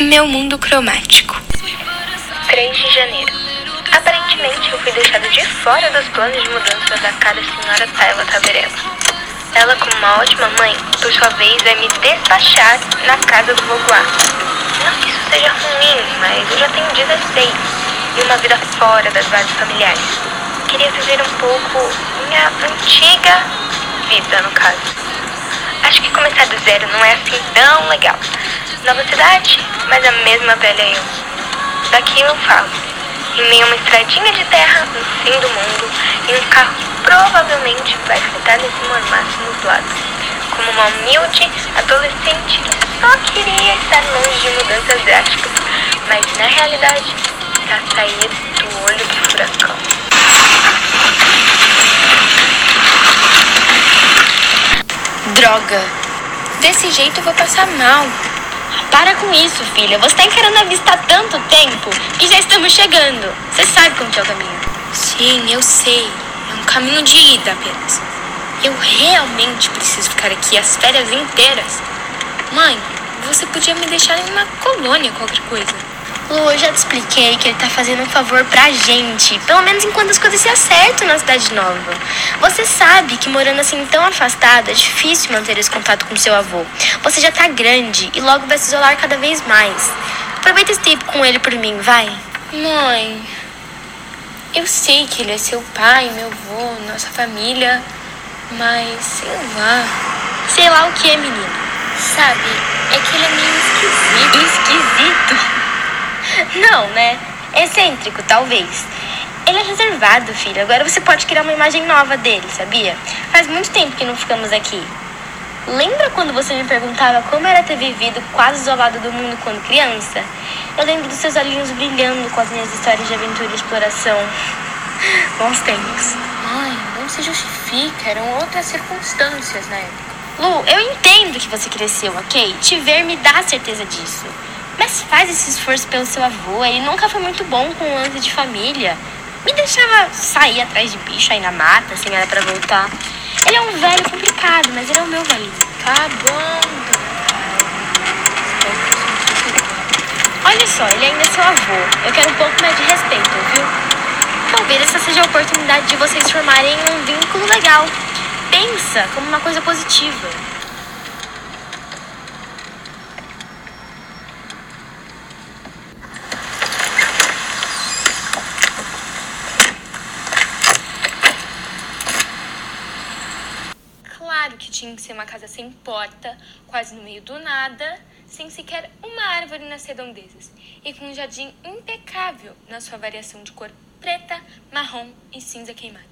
Meu mundo cromático. 3 de janeiro. Aparentemente eu fui deixado de fora dos planos de mudança da cara senhora Tayla Taverela. Ela, como uma ótima mãe, por sua vez, vai me despachar na casa do Vaugois. Não que isso seja ruim, mas eu já tenho 16 e uma vida fora das bases familiares. Queria viver um pouco minha antiga vida, no caso. Acho que começar do zero não é assim tão legal. Nova cidade, mas a mesma velha eu. Daqui eu falo. Em meio a uma estradinha de terra no fim do mundo e um carro provavelmente vai fritar nesse mormaço nublado. Como uma humilde adolescente que só queria estar longe de mudanças drásticas, mas na realidade está sair do olho do furacão. Droga. Desse jeito eu vou passar mal. Para com isso, filha. Você tá encarando a vista há tanto tempo que já estamos chegando. Você sabe como que é o caminho. Sim, eu sei. É um caminho de ida apenas. Eu realmente preciso ficar aqui as férias inteiras. Mãe, você podia me deixar em uma colônia, qualquer coisa. Lu, eu já te expliquei que ele tá fazendo um favor pra gente. Pelo menos enquanto as coisas se acertam na cidade nova. Você sabe que morando assim tão afastado é difícil manter esse contato com seu avô. Você já tá grande e logo vai se isolar cada vez mais. Aproveita esse tempo com ele por mim, vai. Mãe, eu sei que ele é seu pai, meu avô, nossa família, mas sei lá. Sei lá o que é, menino. Sabe, é que ele é meio esquisito. Esquisito? Não, né? Excêntrico, talvez. Ele é reservado, filho. Agora você pode criar uma imagem nova dele, sabia? Faz muito tempo que não ficamos aqui. Lembra quando você me perguntava como era ter vivido quase isolado do mundo quando criança? Eu lembro dos seus olhinhos brilhando com as minhas histórias de aventura e exploração. Bons tempos. Mãe, não se justifica. Eram outras circunstâncias na época. Lu, eu entendo que você cresceu, ok? Te ver me dá certeza disso. Mas faz esse esforço pelo seu avô. Ele nunca foi muito bom com lance de família. Me deixava sair atrás de bicho aí na mata, sem hora pra voltar. Ele é um velho complicado, mas ele é o meu velho. Tá bom, Olha só, ele ainda é seu avô. Eu quero um pouco mais de respeito, viu? Talvez essa seja a oportunidade de vocês formarem um vínculo legal. Pensa como uma coisa positiva. Claro que tinha que ser uma casa sem porta, quase no meio do nada, sem sequer uma árvore nas redondezas, e com um jardim impecável na sua variação de cor preta, marrom e cinza queimado.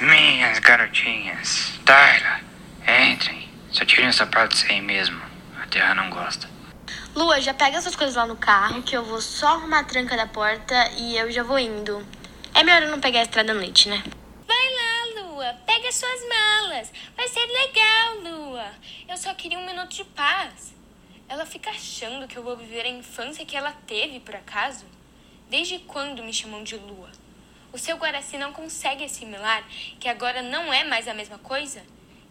Minhas garotinhas, Tyler, entrem. Só tirem os sapatos aí mesmo. A terra não gosta. Lua, já pega suas coisas lá no carro, que eu vou só arrumar a tranca da porta e eu já vou indo. É melhor eu não pegar a estrada à noite, né? Suas malas. Vai ser legal, Lua. Eu só queria um minuto de paz. Ela fica achando que eu vou viver a infância que ela teve, por acaso? Desde quando me chamam de Lua? O seu Guaraci não consegue assimilar que agora não é mais a mesma coisa?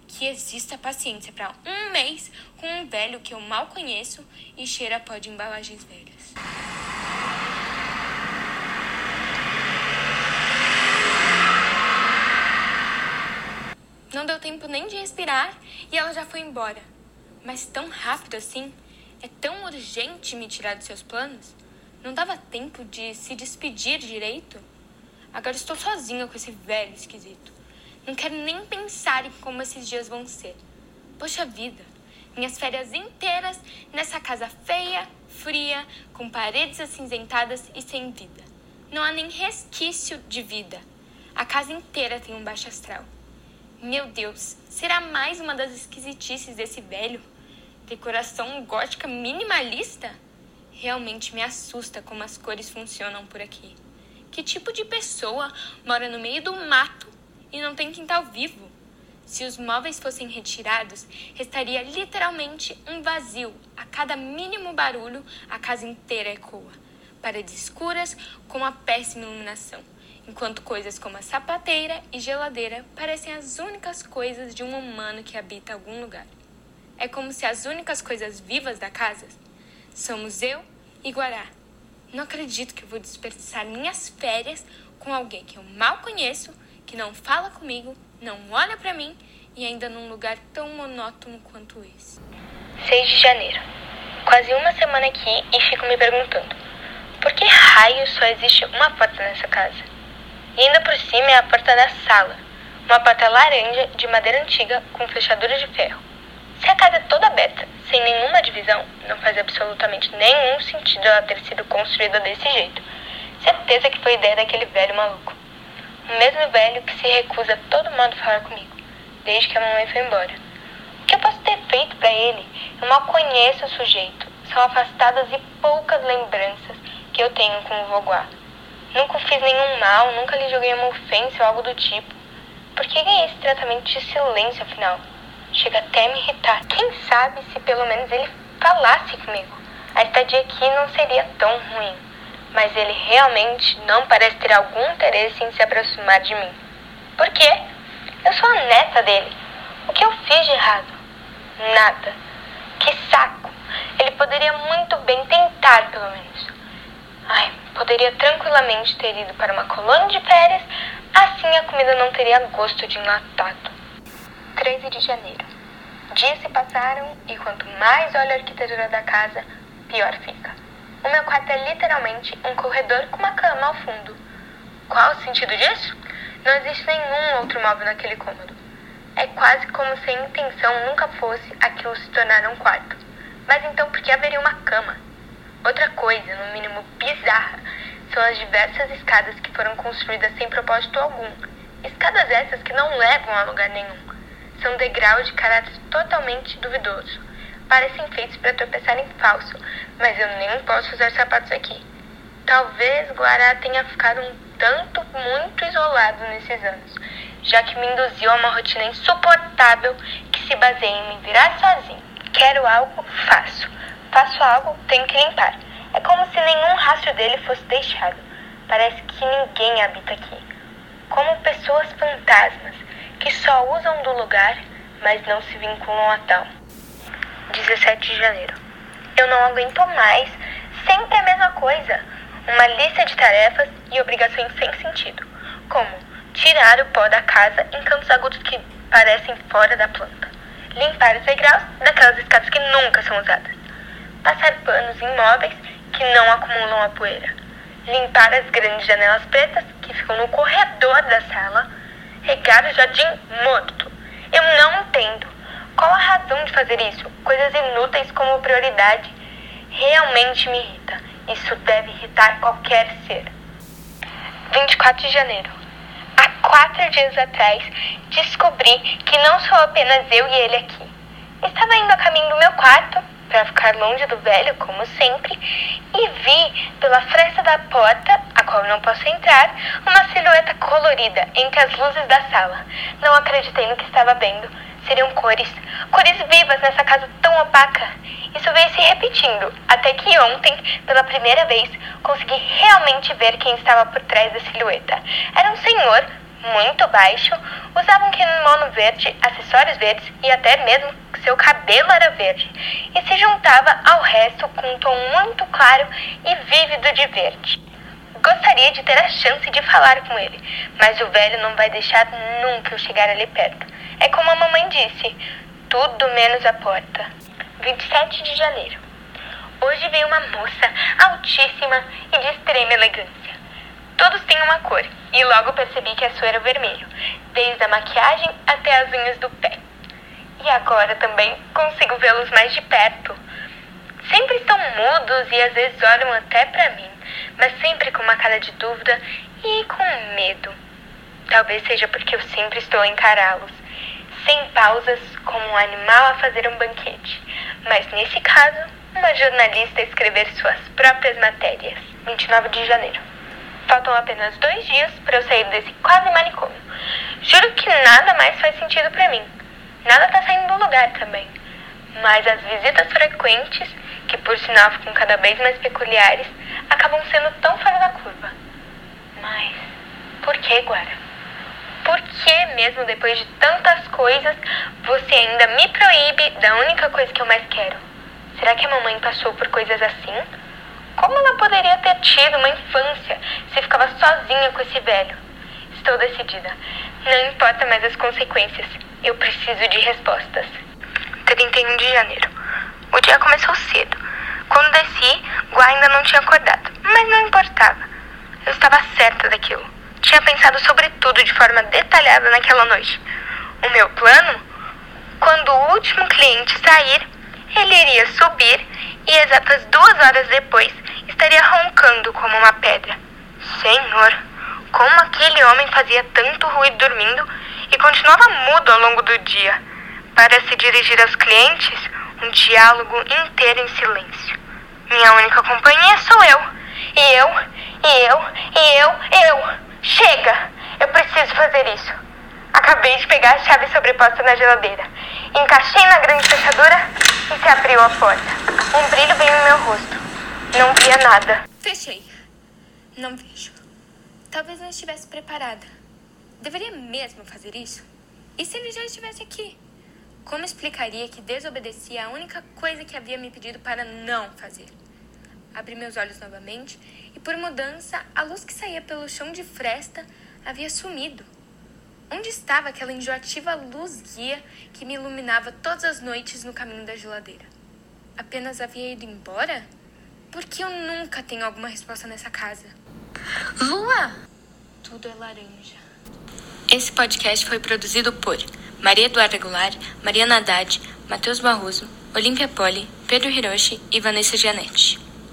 Que exista paciência para um mês com um velho que eu mal conheço e cheira pó de embalagens velhas. Não deu tempo nem de respirar e ela já foi embora. Mas tão rápido assim? É tão urgente me tirar dos seus planos? Não dava tempo de se despedir direito? Agora estou sozinha com esse velho esquisito. Não quero nem pensar em como esses dias vão ser. Poxa vida, minhas férias inteiras nessa casa feia, fria, com paredes acinzentadas e sem vida. Não há nem resquício de vida. A casa inteira tem um baixo astral. Meu Deus, será mais uma das esquisitices desse velho? Decoração gótica minimalista? Realmente me assusta como as cores funcionam por aqui. Que tipo de pessoa mora no meio do mato e não tem quintal vivo? Se os móveis fossem retirados, restaria literalmente um vazio. A cada mínimo barulho, a casa inteira ecoa. Paredes escuras com uma péssima iluminação, enquanto coisas como a sapateira e geladeira parecem as únicas coisas de um humano que habita algum lugar. É como se as únicas coisas vivas da casa somos eu E Guará, não acredito que vou desperdiçar minhas férias com alguém que eu mal conheço, que não fala comigo, não olha para mim e ainda num lugar tão monótono quanto esse. 6 de janeiro. Quase uma semana aqui e fico me perguntando: por que raio só existe uma porta nessa casa? E ainda por cima é a porta da sala, uma porta laranja de madeira antiga com fechadura de ferro. Se a casa é toda aberta, sem nenhuma divisão, não faz absolutamente nenhum sentido ela ter sido construída desse jeito. Certeza que foi ideia daquele velho maluco. O mesmo velho que se recusa a todo modo falar comigo, desde que a mamãe foi embora. O que eu posso ter feito para ele? Eu mal conheço o sujeito. São afastadas e poucas lembranças que eu tenho com o Voguá. Nunca fiz nenhum mal, nunca lhe joguei uma ofensa ou algo do tipo. Por que ganhei esse tratamento de silêncio, afinal? Chega até a me irritar. Quem sabe se pelo menos ele falasse comigo? A estadia aqui não seria tão ruim. Mas ele realmente não parece ter algum interesse em se aproximar de mim. Por quê? Eu sou a neta dele. O que eu fiz de errado? Nada. Que saco. Ele poderia muito bem tentar, pelo menos. Poderia tranquilamente ter ido para uma colônia de férias, assim a comida não teria gosto de enlatado. 13 de janeiro. Dias se passaram e quanto mais olho a arquitetura da casa, pior fica. O meu quarto é literalmente um corredor com uma cama ao fundo. Qual o sentido disso? Não existe nenhum outro móvel naquele cômodo. É quase como se a intenção nunca fosse aquilo se tornar um quarto. Mas então por que haveria uma cama? Outra coisa, no mínimo bizarra, são as diversas escadas que foram construídas sem propósito algum. Escadas essas que não levam a lugar nenhum. São degraus de caráter totalmente duvidoso. Parecem feitos para tropeçar em falso, mas eu nem posso usar sapatos aqui. Talvez Guará tenha ficado um tanto muito isolado nesses anos, já que me induziu a uma rotina insuportável que se baseia em me virar sozinho. Quero algo, faço. Faço algo, tenho que limpar. É como se nenhum rastro dele fosse deixado. Parece que ninguém habita aqui. Como pessoas fantasmas que só usam do lugar, mas não se vinculam a tal. 17 de janeiro. Eu não aguento mais. Sempre a mesma coisa. Uma lista de tarefas e obrigações sem sentido. Como tirar o pó da casa em cantos agudos que parecem fora da planta. Limpar os degraus daquelas escadas que nunca são usadas. Passar panos em móveis que não acumulam a poeira. Limpar as grandes janelas pretas que ficam no corredor da sala regar o jardim morto. Eu não entendo. Qual a razão de fazer isso? Coisas inúteis como prioridade. Realmente me irrita. Isso deve irritar qualquer ser. 24 de janeiro. Há quatro dias atrás, descobri que não sou apenas eu e ele aqui. Estava indo a caminho do meu quarto para ficar longe do velho, como sempre, e vi pela fresta da porta, a qual não posso entrar, uma silhueta colorida entre as luzes da sala. Não acreditei no que estava vendo. Seriam cores, cores vivas nessa casa tão opaca. Isso veio se repetindo, até que ontem, pela primeira vez, consegui realmente ver quem estava por trás da silhueta. Era um senhor muito baixo, usava um kimono verde, acessórios verdes e até mesmo seu cabelo era verde, e se juntava ao resto com um tom muito claro e vívido de verde. Gostaria de ter a chance de falar com ele, mas o velho não vai deixar nunca eu chegar ali perto. É como a mamãe disse, tudo menos a porta. 27 de janeiro. Hoje veio uma moça altíssima e de extrema elegância. Todos têm uma cor, e logo percebi que a sua era o vermelho, desde a maquiagem até as unhas do pé. E agora também consigo vê-los mais de perto. Sempre estão mudos e às vezes olham até para mim, mas sempre com uma cara de dúvida e com medo. Talvez seja porque eu sempre estou a encará-los, sem pausas, como um animal a fazer um banquete. Mas nesse caso, uma jornalista a escrever suas próprias matérias. 29 de janeiro. Faltam apenas dois dias para eu sair desse quase manicômio. Juro que nada mais faz sentido para mim. Nada está saindo do lugar também. Mas as visitas frequentes, que por sinal ficam cada vez mais peculiares, acabam sendo tão fora da curva. Mas por que, Guara? Por que, mesmo depois de tantas coisas, você ainda me proíbe da única coisa que eu mais quero? Será que a mamãe passou por coisas assim? Como ela poderia ter tido uma infância se ficava sozinha com esse velho? Estou decidida. Não importa mais as consequências. Eu preciso de respostas. 31 de janeiro. O dia começou cedo. Quando desci, Gua ainda não tinha acordado, mas não importava. Eu estava certa daquilo. Tinha pensado sobre tudo de forma detalhada naquela noite. O meu plano? Quando o último cliente sair, ele iria subir e exatas duas horas depois estaria roncando como uma pedra. Senhor, como aquele homem fazia tanto ruído dormindo e continuava mudo ao longo do dia. Para se dirigir aos clientes, um diálogo inteiro em silêncio. Minha única companhia sou eu. E eu, e eu, e eu, eu. Chega! Eu preciso fazer isso. Acabei de pegar a chave sobreposta na geladeira. Encaixei na grande fechadura e se abriu a porta. Um brilho veio no meu rosto. Não via nada. Fechei. Não vejo. Talvez não estivesse preparada. Deveria mesmo fazer isso? E se ele já estivesse aqui? Como explicaria que desobedeci a única coisa que havia me pedido para não fazer? Abri meus olhos novamente e, por mudança, a luz que saía pelo chão de fresta havia sumido. Onde estava aquela enjoativa luz guia que me iluminava todas as noites no caminho da geladeira? Apenas havia ido embora? Por que eu nunca tenho alguma resposta nessa casa? Lua! Tudo é laranja. Esse podcast foi produzido por Maria Eduarda Goulart, Mariana Haddad, Matheus Barroso, Olímpia Poli, Pedro Hiroshi e Vanessa Gianetti.